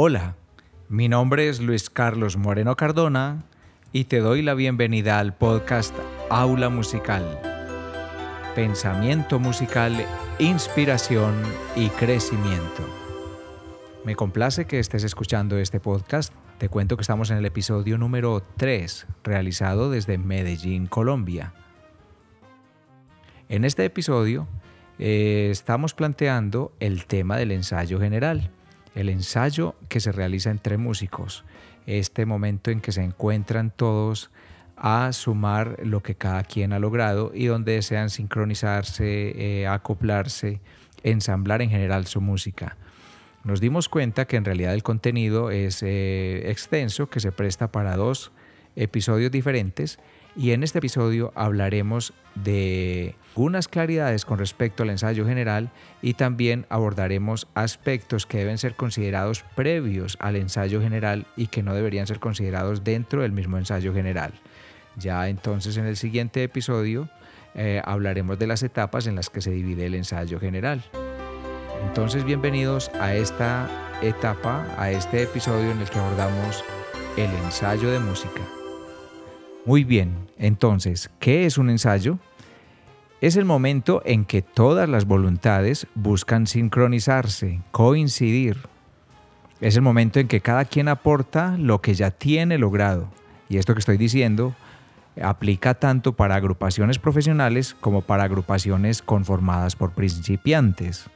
Hola, mi nombre es Luis Carlos Moreno Cardona y te doy la bienvenida al podcast Aula Musical. Pensamiento musical, inspiración y crecimiento. Me complace que estés escuchando este podcast. Te cuento que estamos en el episodio número 3, realizado desde Medellín, Colombia. En este episodio eh, estamos planteando el tema del ensayo general el ensayo que se realiza entre músicos, este momento en que se encuentran todos a sumar lo que cada quien ha logrado y donde desean sincronizarse, eh, acoplarse, ensamblar en general su música. Nos dimos cuenta que en realidad el contenido es eh, extenso, que se presta para dos episodios diferentes y en este episodio hablaremos de algunas claridades con respecto al ensayo general y también abordaremos aspectos que deben ser considerados previos al ensayo general y que no deberían ser considerados dentro del mismo ensayo general. Ya entonces en el siguiente episodio eh, hablaremos de las etapas en las que se divide el ensayo general. Entonces bienvenidos a esta etapa, a este episodio en el que abordamos el ensayo de música. Muy bien, entonces, ¿qué es un ensayo? Es el momento en que todas las voluntades buscan sincronizarse, coincidir. Es el momento en que cada quien aporta lo que ya tiene logrado. Y esto que estoy diciendo aplica tanto para agrupaciones profesionales como para agrupaciones conformadas por principiantes.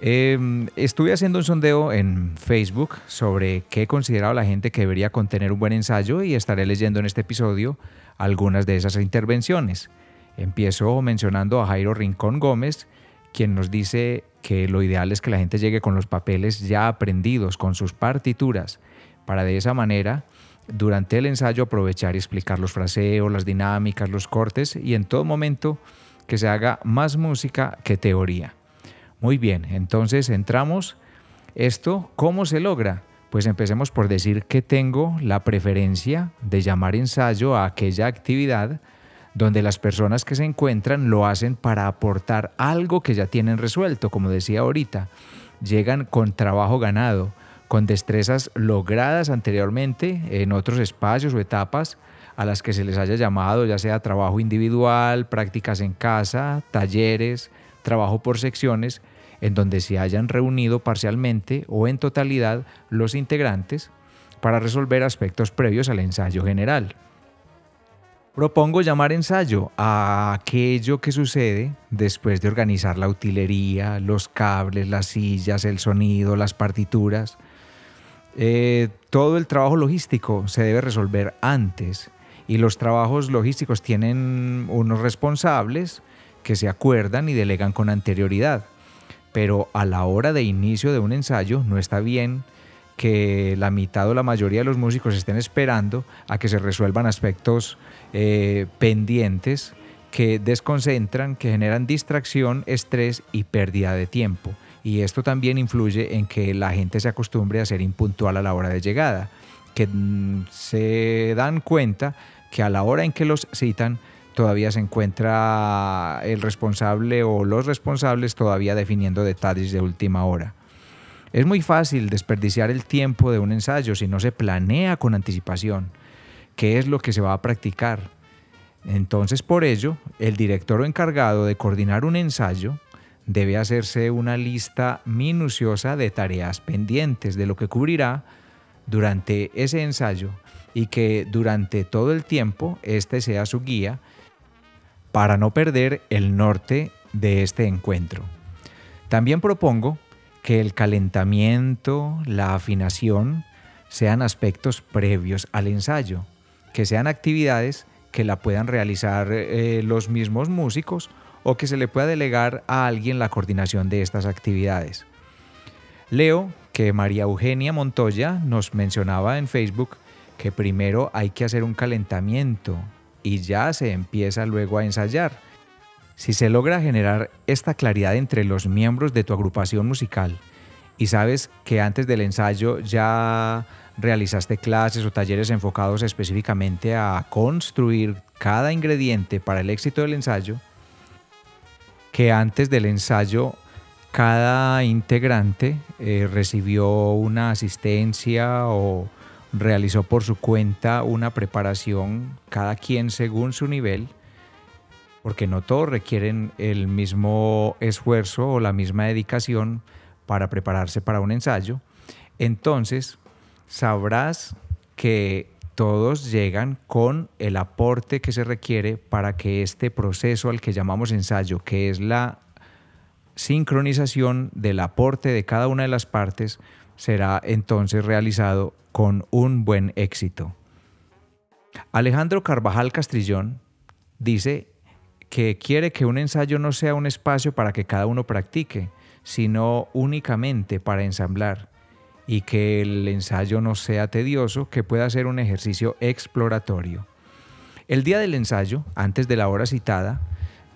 Em, estuve haciendo un sondeo en Facebook sobre qué consideraba la gente que debería contener un buen ensayo y estaré leyendo en este episodio algunas de esas intervenciones. Empiezo mencionando a Jairo Rincón Gómez, quien nos dice que lo ideal es que la gente llegue con los papeles ya aprendidos, con sus partituras, para de esa manera, durante el ensayo, aprovechar y explicar los fraseos, las dinámicas, los cortes y en todo momento que se haga más música que teoría. Muy bien, entonces entramos. ¿Esto cómo se logra? Pues empecemos por decir que tengo la preferencia de llamar ensayo a aquella actividad donde las personas que se encuentran lo hacen para aportar algo que ya tienen resuelto, como decía ahorita. Llegan con trabajo ganado, con destrezas logradas anteriormente en otros espacios o etapas a las que se les haya llamado, ya sea trabajo individual, prácticas en casa, talleres, trabajo por secciones, en donde se hayan reunido parcialmente o en totalidad los integrantes para resolver aspectos previos al ensayo general. Propongo llamar ensayo a aquello que sucede después de organizar la utilería, los cables, las sillas, el sonido, las partituras. Eh, todo el trabajo logístico se debe resolver antes y los trabajos logísticos tienen unos responsables que se acuerdan y delegan con anterioridad pero a la hora de inicio de un ensayo no está bien que la mitad o la mayoría de los músicos estén esperando a que se resuelvan aspectos eh, pendientes que desconcentran, que generan distracción, estrés y pérdida de tiempo. Y esto también influye en que la gente se acostumbre a ser impuntual a la hora de llegada, que mm, se dan cuenta que a la hora en que los citan todavía se encuentra el responsable o los responsables todavía definiendo detalles de última hora. Es muy fácil desperdiciar el tiempo de un ensayo si no se planea con anticipación qué es lo que se va a practicar. Entonces, por ello, el director o encargado de coordinar un ensayo debe hacerse una lista minuciosa de tareas pendientes de lo que cubrirá durante ese ensayo y que durante todo el tiempo este sea su guía para no perder el norte de este encuentro. También propongo que el calentamiento, la afinación, sean aspectos previos al ensayo, que sean actividades que la puedan realizar eh, los mismos músicos o que se le pueda delegar a alguien la coordinación de estas actividades. Leo que María Eugenia Montoya nos mencionaba en Facebook que primero hay que hacer un calentamiento, y ya se empieza luego a ensayar. Si se logra generar esta claridad entre los miembros de tu agrupación musical y sabes que antes del ensayo ya realizaste clases o talleres enfocados específicamente a construir cada ingrediente para el éxito del ensayo, que antes del ensayo cada integrante eh, recibió una asistencia o realizó por su cuenta una preparación, cada quien según su nivel, porque no todos requieren el mismo esfuerzo o la misma dedicación para prepararse para un ensayo. Entonces, sabrás que todos llegan con el aporte que se requiere para que este proceso al que llamamos ensayo, que es la sincronización del aporte de cada una de las partes, será entonces realizado con un buen éxito. Alejandro Carvajal Castrillón dice que quiere que un ensayo no sea un espacio para que cada uno practique, sino únicamente para ensamblar y que el ensayo no sea tedioso, que pueda ser un ejercicio exploratorio. El día del ensayo, antes de la hora citada,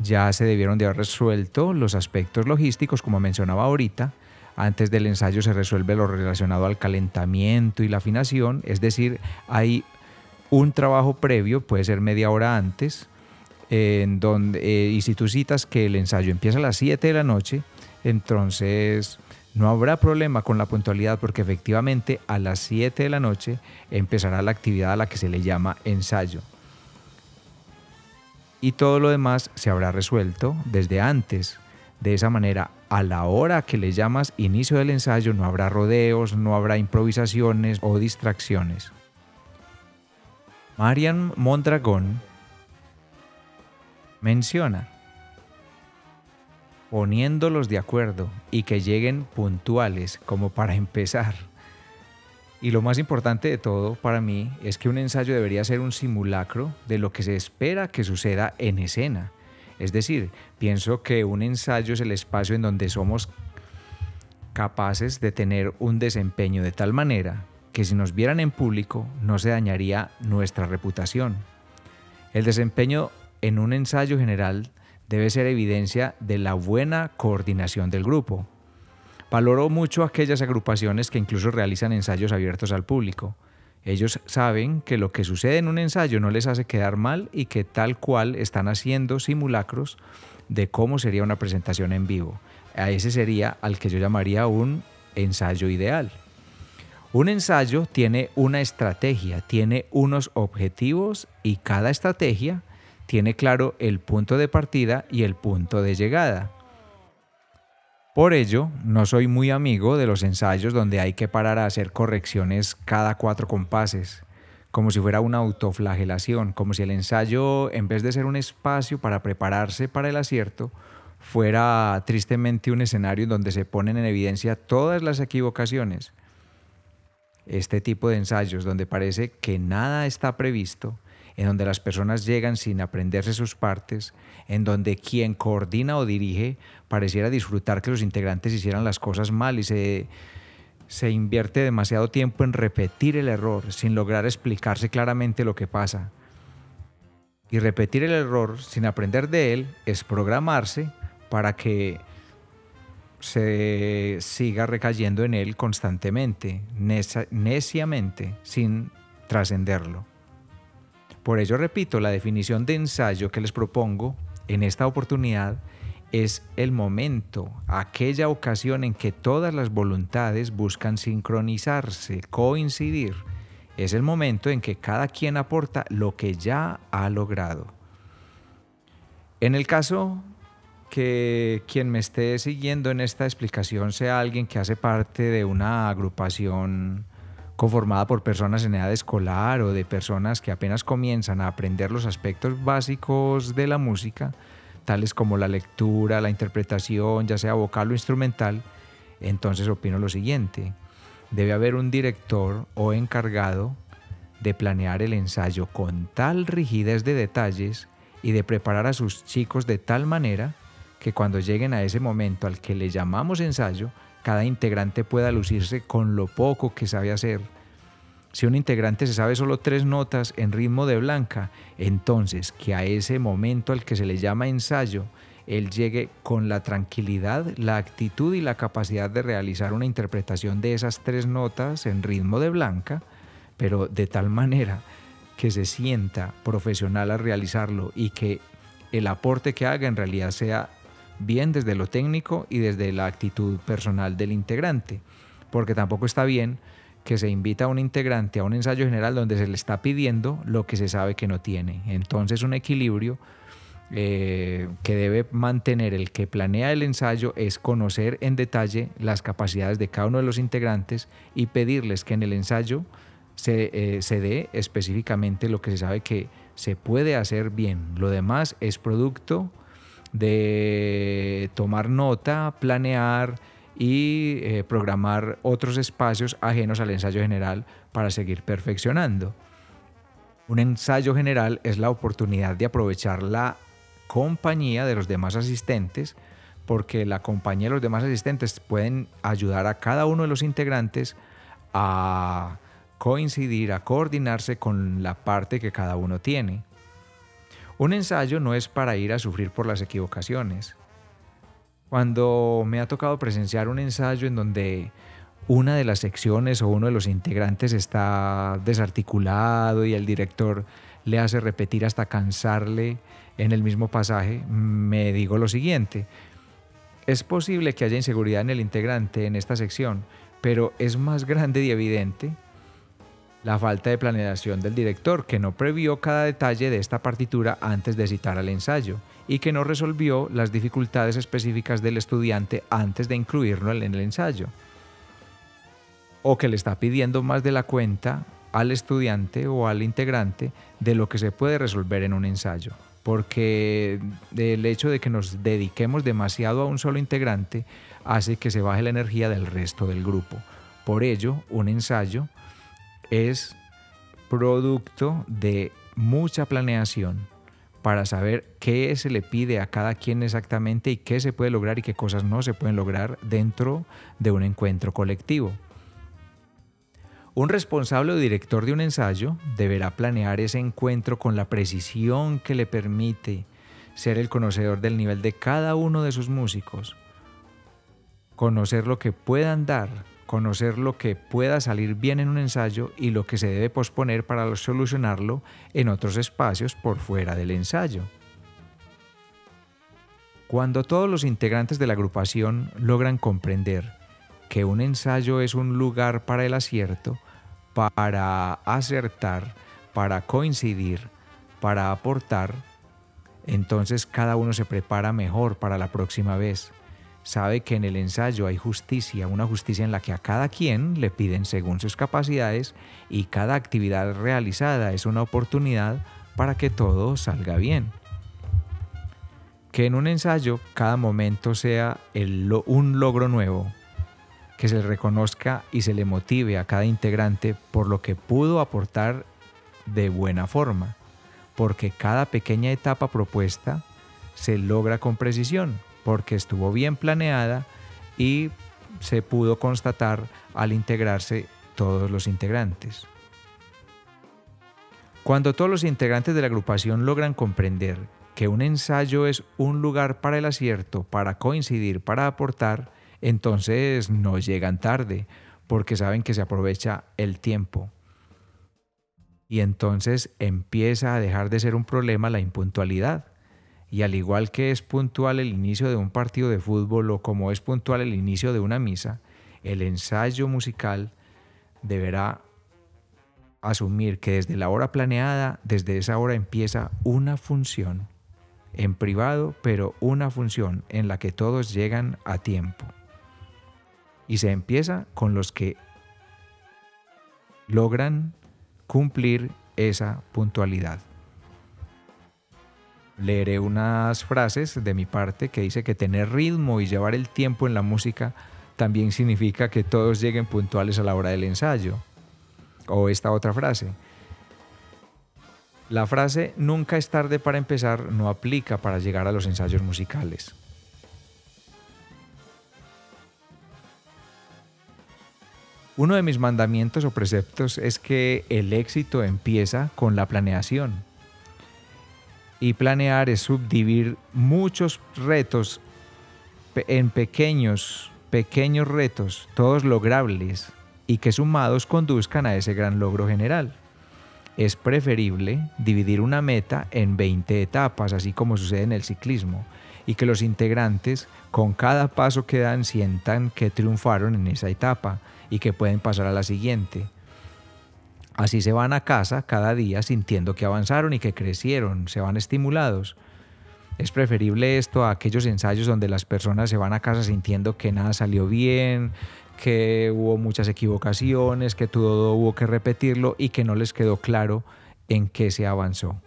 ya se debieron de haber resuelto los aspectos logísticos, como mencionaba ahorita. Antes del ensayo se resuelve lo relacionado al calentamiento y la afinación, es decir, hay un trabajo previo, puede ser media hora antes, en donde, eh, y si tú citas que el ensayo empieza a las 7 de la noche, entonces no habrá problema con la puntualidad porque efectivamente a las 7 de la noche empezará la actividad a la que se le llama ensayo. Y todo lo demás se habrá resuelto desde antes. De esa manera, a la hora que le llamas inicio del ensayo, no habrá rodeos, no habrá improvisaciones o distracciones. Marian Mondragón menciona poniéndolos de acuerdo y que lleguen puntuales como para empezar. Y lo más importante de todo para mí es que un ensayo debería ser un simulacro de lo que se espera que suceda en escena. Es decir, pienso que un ensayo es el espacio en donde somos capaces de tener un desempeño de tal manera que si nos vieran en público no se dañaría nuestra reputación. El desempeño en un ensayo general debe ser evidencia de la buena coordinación del grupo. Valoro mucho aquellas agrupaciones que incluso realizan ensayos abiertos al público. Ellos saben que lo que sucede en un ensayo no les hace quedar mal y que tal cual están haciendo simulacros de cómo sería una presentación en vivo. A ese sería al que yo llamaría un ensayo ideal. Un ensayo tiene una estrategia, tiene unos objetivos y cada estrategia tiene claro el punto de partida y el punto de llegada. Por ello, no soy muy amigo de los ensayos donde hay que parar a hacer correcciones cada cuatro compases, como si fuera una autoflagelación, como si el ensayo, en vez de ser un espacio para prepararse para el acierto, fuera tristemente un escenario donde se ponen en evidencia todas las equivocaciones. Este tipo de ensayos donde parece que nada está previsto, en donde las personas llegan sin aprenderse sus partes, en donde quien coordina o dirige pareciera disfrutar que los integrantes hicieran las cosas mal y se, se invierte demasiado tiempo en repetir el error sin lograr explicarse claramente lo que pasa. Y repetir el error sin aprender de él es programarse para que se siga recayendo en él constantemente, neciamente, sin trascenderlo. Por ello, repito, la definición de ensayo que les propongo en esta oportunidad es el momento, aquella ocasión en que todas las voluntades buscan sincronizarse, coincidir. Es el momento en que cada quien aporta lo que ya ha logrado. En el caso que quien me esté siguiendo en esta explicación sea alguien que hace parte de una agrupación conformada por personas en edad escolar o de personas que apenas comienzan a aprender los aspectos básicos de la música, tales como la lectura, la interpretación, ya sea vocal o instrumental, entonces opino lo siguiente. Debe haber un director o encargado de planear el ensayo con tal rigidez de detalles y de preparar a sus chicos de tal manera que cuando lleguen a ese momento al que le llamamos ensayo, cada integrante pueda lucirse con lo poco que sabe hacer. Si un integrante se sabe solo tres notas en ritmo de blanca, entonces que a ese momento al que se le llama ensayo, él llegue con la tranquilidad, la actitud y la capacidad de realizar una interpretación de esas tres notas en ritmo de blanca, pero de tal manera que se sienta profesional al realizarlo y que el aporte que haga en realidad sea bien desde lo técnico y desde la actitud personal del integrante, porque tampoco está bien que se invita a un integrante a un ensayo general donde se le está pidiendo lo que se sabe que no tiene. Entonces un equilibrio eh, que debe mantener el que planea el ensayo es conocer en detalle las capacidades de cada uno de los integrantes y pedirles que en el ensayo se, eh, se dé específicamente lo que se sabe que se puede hacer bien. Lo demás es producto de tomar nota, planear y eh, programar otros espacios ajenos al ensayo general para seguir perfeccionando. Un ensayo general es la oportunidad de aprovechar la compañía de los demás asistentes, porque la compañía de los demás asistentes pueden ayudar a cada uno de los integrantes a coincidir, a coordinarse con la parte que cada uno tiene. Un ensayo no es para ir a sufrir por las equivocaciones. Cuando me ha tocado presenciar un ensayo en donde una de las secciones o uno de los integrantes está desarticulado y el director le hace repetir hasta cansarle en el mismo pasaje, me digo lo siguiente. Es posible que haya inseguridad en el integrante en esta sección, pero es más grande y evidente la falta de planeación del director, que no previó cada detalle de esta partitura antes de citar al ensayo y que no resolvió las dificultades específicas del estudiante antes de incluirlo en el ensayo. O que le está pidiendo más de la cuenta al estudiante o al integrante de lo que se puede resolver en un ensayo porque el hecho de que nos dediquemos demasiado a un solo integrante hace que se baje la energía del resto del grupo. Por ello, un ensayo es producto de mucha planeación para saber qué se le pide a cada quien exactamente y qué se puede lograr y qué cosas no se pueden lograr dentro de un encuentro colectivo. Un responsable o director de un ensayo deberá planear ese encuentro con la precisión que le permite ser el conocedor del nivel de cada uno de sus músicos, conocer lo que puedan dar, conocer lo que pueda salir bien en un ensayo y lo que se debe posponer para solucionarlo en otros espacios por fuera del ensayo. Cuando todos los integrantes de la agrupación logran comprender que un ensayo es un lugar para el acierto, para acertar, para coincidir, para aportar, entonces cada uno se prepara mejor para la próxima vez. Sabe que en el ensayo hay justicia, una justicia en la que a cada quien le piden según sus capacidades y cada actividad realizada es una oportunidad para que todo salga bien. Que en un ensayo cada momento sea un logro nuevo, que se le reconozca y se le motive a cada integrante por lo que pudo aportar de buena forma, porque cada pequeña etapa propuesta se logra con precisión, porque estuvo bien planeada y se pudo constatar al integrarse todos los integrantes. Cuando todos los integrantes de la agrupación logran comprender que un ensayo es un lugar para el acierto, para coincidir, para aportar, entonces no llegan tarde porque saben que se aprovecha el tiempo. Y entonces empieza a dejar de ser un problema la impuntualidad. Y al igual que es puntual el inicio de un partido de fútbol o como es puntual el inicio de una misa, el ensayo musical deberá asumir que desde la hora planeada, desde esa hora empieza una función, en privado, pero una función en la que todos llegan a tiempo. Y se empieza con los que logran cumplir esa puntualidad. Leeré unas frases de mi parte que dice que tener ritmo y llevar el tiempo en la música también significa que todos lleguen puntuales a la hora del ensayo. O esta otra frase. La frase nunca es tarde para empezar no aplica para llegar a los ensayos musicales. Uno de mis mandamientos o preceptos es que el éxito empieza con la planeación. Y planear es subdividir muchos retos en pequeños, pequeños retos, todos logrables y que sumados conduzcan a ese gran logro general. es preferible dividir una meta en 20 etapas, así como sucede en el ciclismo, y que los integrantes con cada paso que dan sientan que triunfaron en esa etapa y que pueden pasar a la siguiente. Así se van a casa cada día sintiendo que avanzaron y que crecieron, se van estimulados. Es preferible esto a aquellos ensayos donde las personas se van a casa sintiendo que nada salió bien, que hubo muchas equivocaciones, que todo hubo que repetirlo y que no les quedó claro en qué se avanzó.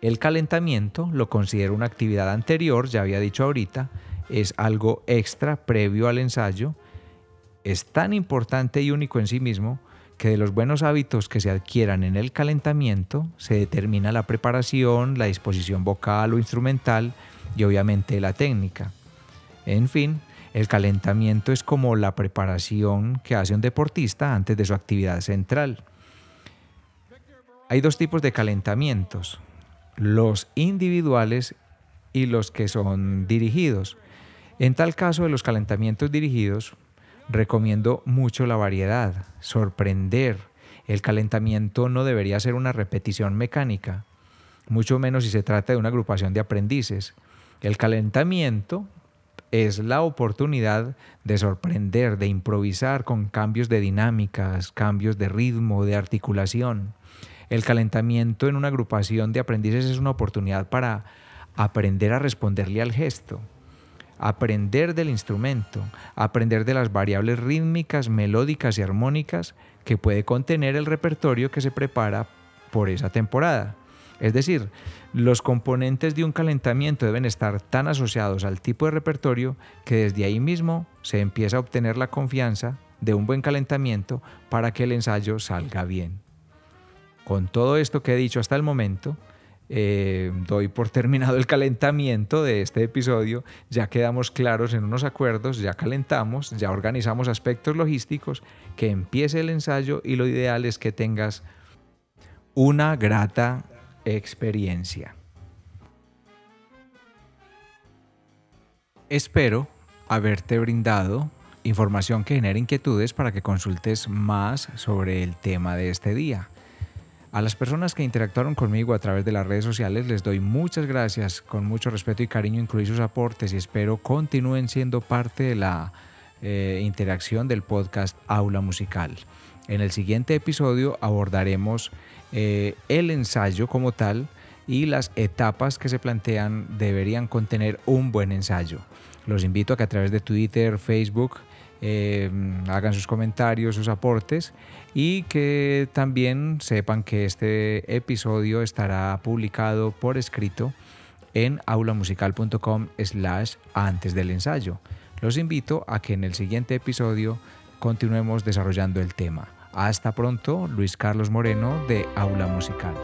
El calentamiento lo considero una actividad anterior, ya había dicho ahorita, es algo extra previo al ensayo, es tan importante y único en sí mismo que de los buenos hábitos que se adquieran en el calentamiento se determina la preparación, la disposición vocal o instrumental y obviamente la técnica. En fin, el calentamiento es como la preparación que hace un deportista antes de su actividad central. Hay dos tipos de calentamientos, los individuales y los que son dirigidos. En tal caso de los calentamientos dirigidos, recomiendo mucho la variedad, sorprender. El calentamiento no debería ser una repetición mecánica, mucho menos si se trata de una agrupación de aprendices. El calentamiento es la oportunidad de sorprender, de improvisar con cambios de dinámicas, cambios de ritmo, de articulación. El calentamiento en una agrupación de aprendices es una oportunidad para aprender a responderle al gesto, aprender del instrumento, aprender de las variables rítmicas, melódicas y armónicas que puede contener el repertorio que se prepara por esa temporada. Es decir, los componentes de un calentamiento deben estar tan asociados al tipo de repertorio que desde ahí mismo se empieza a obtener la confianza de un buen calentamiento para que el ensayo salga bien. Con todo esto que he dicho hasta el momento, eh, doy por terminado el calentamiento de este episodio, ya quedamos claros en unos acuerdos, ya calentamos, ya organizamos aspectos logísticos, que empiece el ensayo y lo ideal es que tengas una grata experiencia. Espero haberte brindado información que genere inquietudes para que consultes más sobre el tema de este día. A las personas que interactuaron conmigo a través de las redes sociales les doy muchas gracias, con mucho respeto y cariño incluí sus aportes y espero continúen siendo parte de la eh, interacción del podcast Aula Musical. En el siguiente episodio abordaremos eh, el ensayo como tal y las etapas que se plantean deberían contener un buen ensayo. Los invito a que a través de Twitter, Facebook, eh, hagan sus comentarios, sus aportes y que también sepan que este episodio estará publicado por escrito en aulamusical.com slash antes del ensayo. Los invito a que en el siguiente episodio continuemos desarrollando el tema. Hasta pronto, Luis Carlos Moreno de Aula Musical.